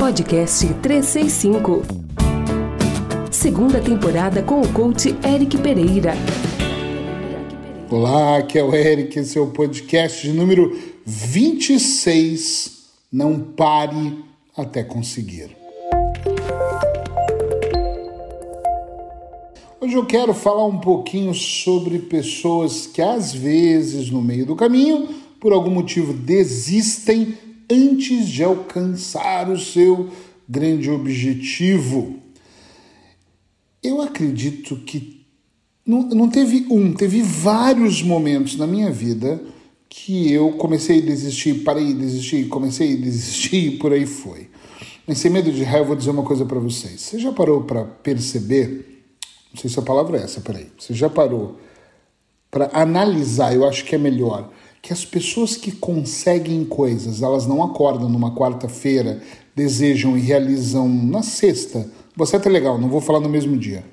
Podcast 365. Segunda temporada com o coach Eric Pereira. Olá, aqui é o Eric, esse é o podcast de número 26. Não pare até conseguir. Hoje eu quero falar um pouquinho sobre pessoas que às vezes no meio do caminho, por algum motivo, desistem antes de alcançar o seu grande objetivo. Eu acredito que não, não teve um, teve vários momentos na minha vida que eu comecei a desistir, parei de desistir, comecei a desistir e por aí foi. Mas sem medo de errar, eu vou dizer uma coisa para vocês. Você já parou para perceber? Não sei se a palavra é essa, peraí. Você já parou para analisar? Eu acho que é melhor que as pessoas que conseguem coisas, elas não acordam numa quarta-feira, desejam e realizam na sexta. Você é até legal, não vou falar no mesmo dia.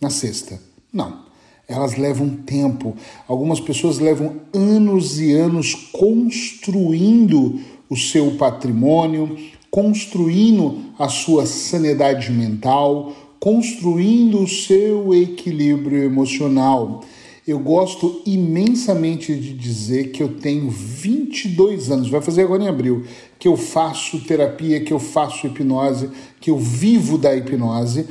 Na sexta. Não. Elas levam tempo. Algumas pessoas levam anos e anos construindo o seu patrimônio, construindo a sua sanidade mental, construindo o seu equilíbrio emocional. Eu gosto imensamente de dizer que eu tenho 22 anos, vai fazer agora em abril, que eu faço terapia, que eu faço hipnose, que eu vivo da hipnose,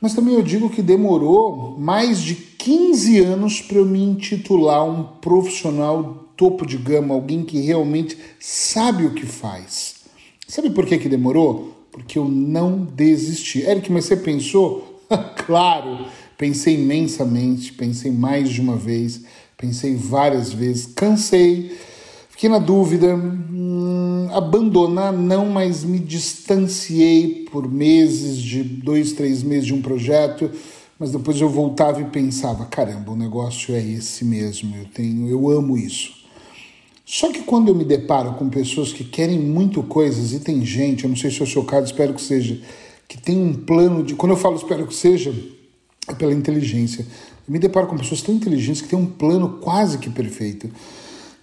mas também eu digo que demorou mais de 15 anos para eu me intitular um profissional topo de gama, alguém que realmente sabe o que faz. Sabe por que, que demorou? Porque eu não desisti. Eric, mas você pensou? claro! Pensei imensamente, pensei mais de uma vez, pensei várias vezes, cansei, fiquei na dúvida, hum, abandonar não, mas me distanciei por meses, de dois, três meses de um projeto, mas depois eu voltava e pensava, caramba, o negócio é esse mesmo, eu tenho, eu amo isso. Só que quando eu me deparo com pessoas que querem muito coisas, e tem gente, eu não sei se é o seu caso, espero que seja, que tem um plano de. Quando eu falo espero que seja, é pela inteligência. Eu me deparo com pessoas tão inteligentes que têm um plano quase que perfeito,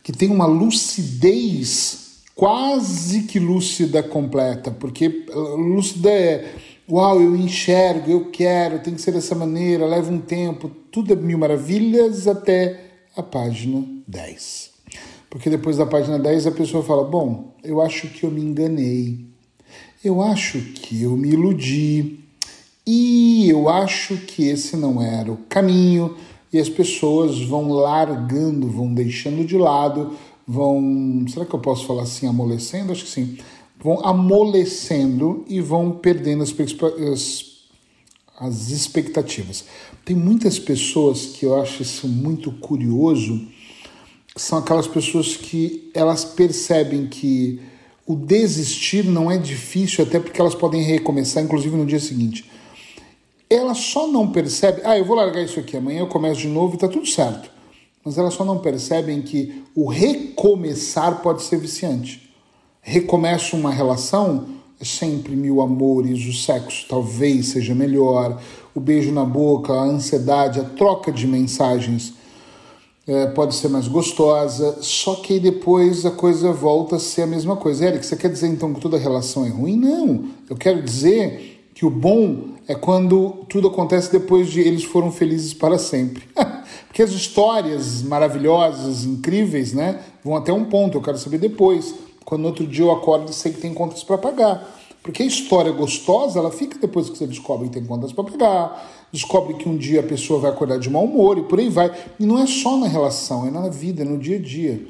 que tem uma lucidez quase que lúcida completa, porque lúcida é uau, eu enxergo, eu quero, tem que ser dessa maneira, leva um tempo, tudo é mil maravilhas até a página 10. Porque depois da página 10 a pessoa fala: Bom, eu acho que eu me enganei, eu acho que eu me iludi, e eu acho que esse não era o caminho, e as pessoas vão largando, vão deixando de lado, vão. Será que eu posso falar assim, amolecendo? Acho que sim. Vão amolecendo e vão perdendo as, as, as expectativas. Tem muitas pessoas que eu acho isso muito curioso, são aquelas pessoas que elas percebem que o desistir não é difícil, até porque elas podem recomeçar, inclusive no dia seguinte ela só não percebe, ah, eu vou largar isso aqui, amanhã eu começo de novo e está tudo certo. Mas elas só não percebem que o recomeçar pode ser viciante. Recomeço uma relação, é sempre mil amores, o sexo talvez seja melhor, o beijo na boca, a ansiedade, a troca de mensagens é, pode ser mais gostosa, só que depois a coisa volta a ser a mesma coisa. Eric, você quer dizer então que toda relação é ruim? Não, eu quero dizer que o bom é quando tudo acontece depois de eles foram felizes para sempre. Porque as histórias maravilhosas, incríveis, né, vão até um ponto, eu quero saber depois, quando outro dia eu acordo e sei que tem contas para pagar. Porque a história gostosa, ela fica depois que você descobre que tem contas para pagar, descobre que um dia a pessoa vai acordar de mau humor e por aí vai. E não é só na relação, é na vida, é no dia a dia.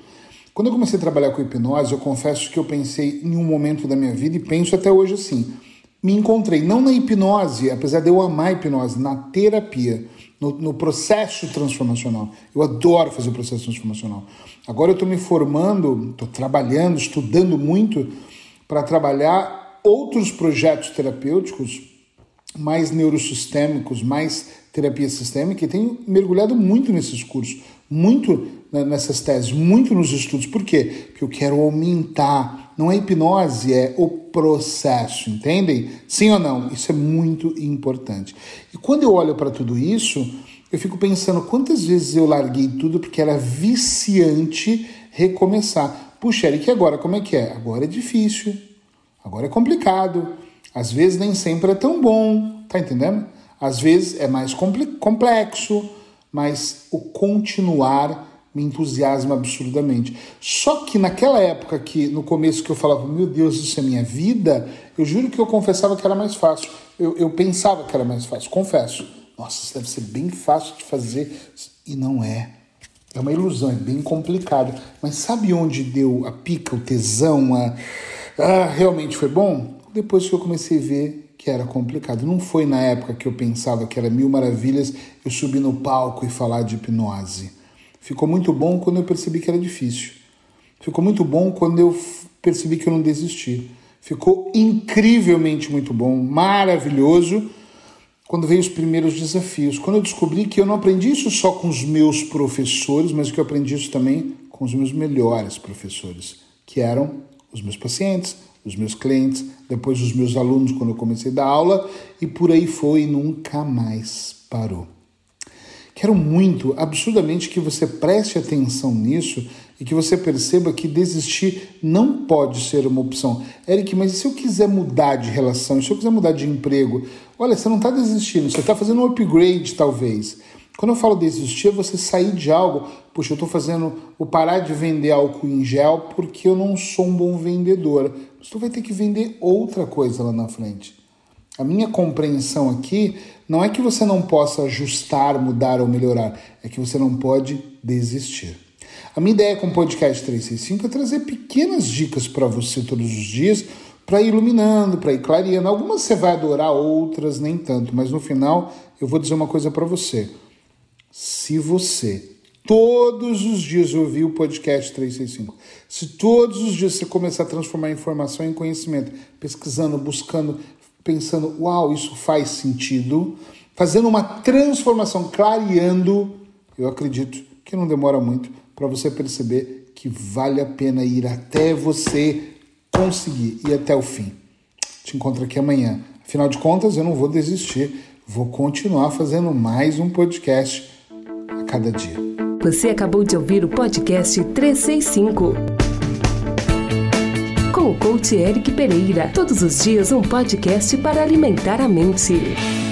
Quando eu comecei a trabalhar com hipnose, eu confesso que eu pensei em um momento da minha vida e penso até hoje assim me encontrei, não na hipnose, apesar de eu amar a hipnose, na terapia, no, no processo transformacional. Eu adoro fazer o processo transformacional. Agora eu estou me formando, estou trabalhando, estudando muito para trabalhar outros projetos terapêuticos mais neurosistêmicos, mais terapia sistêmica, e tenho mergulhado muito nesses cursos, muito nessas teses, muito nos estudos. Por quê? Porque eu quero aumentar. Não é hipnose, é o processo, entendem? Sim ou não? Isso é muito importante. E quando eu olho para tudo isso, eu fico pensando quantas vezes eu larguei tudo porque era viciante recomeçar. Puxa, Eric, agora como é que é? Agora é difícil, agora é complicado, Às vezes nem sempre é tão bom, tá entendendo? Às vezes é mais complexo, mas o continuar me entusiasma absurdamente. Só que naquela época que no começo que eu falava, meu Deus, isso é minha vida, eu juro que eu confessava que era mais fácil. Eu, eu pensava que era mais fácil, confesso. Nossa, isso deve ser bem fácil de fazer. E não é. É uma ilusão, é bem complicado. Mas sabe onde deu a pica, o tesão, a... Ah, realmente foi bom? Depois que eu comecei a ver que era complicado. Não foi na época que eu pensava que era mil maravilhas eu subir no palco e falar de hipnose. Ficou muito bom quando eu percebi que era difícil. Ficou muito bom quando eu percebi que eu não desisti. Ficou incrivelmente muito bom, maravilhoso quando veio os primeiros desafios. Quando eu descobri que eu não aprendi isso só com os meus professores, mas que eu aprendi isso também com os meus melhores professores, que eram os meus pacientes, os meus clientes, depois os meus alunos quando eu comecei a dar aula e por aí foi e nunca mais parou. Quero muito, absurdamente, que você preste atenção nisso e que você perceba que desistir não pode ser uma opção. Eric, mas e se eu quiser mudar de relação, se eu quiser mudar de emprego? Olha, você não está desistindo, você está fazendo um upgrade, talvez. Quando eu falo desistir, é você sair de algo. Puxa, eu estou fazendo o parar de vender álcool em gel porque eu não sou um bom vendedor. Você vai ter que vender outra coisa lá na frente. A minha compreensão aqui não é que você não possa ajustar, mudar ou melhorar, é que você não pode desistir. A minha ideia com o podcast 365 é trazer pequenas dicas para você todos os dias, para ir iluminando, para ir clareando. Algumas você vai adorar, outras nem tanto, mas no final eu vou dizer uma coisa para você. Se você todos os dias ouvir o podcast 365, se todos os dias você começar a transformar informação em conhecimento, pesquisando, buscando, pensando, uau, isso faz sentido, fazendo uma transformação, clareando, eu acredito que não demora muito para você perceber que vale a pena ir até você conseguir ir até o fim. Te encontro aqui amanhã. Afinal de contas, eu não vou desistir, vou continuar fazendo mais um podcast a cada dia. Você acabou de ouvir o podcast 365 com o coach Eric Pereira. Todos os dias um podcast para alimentar a mente.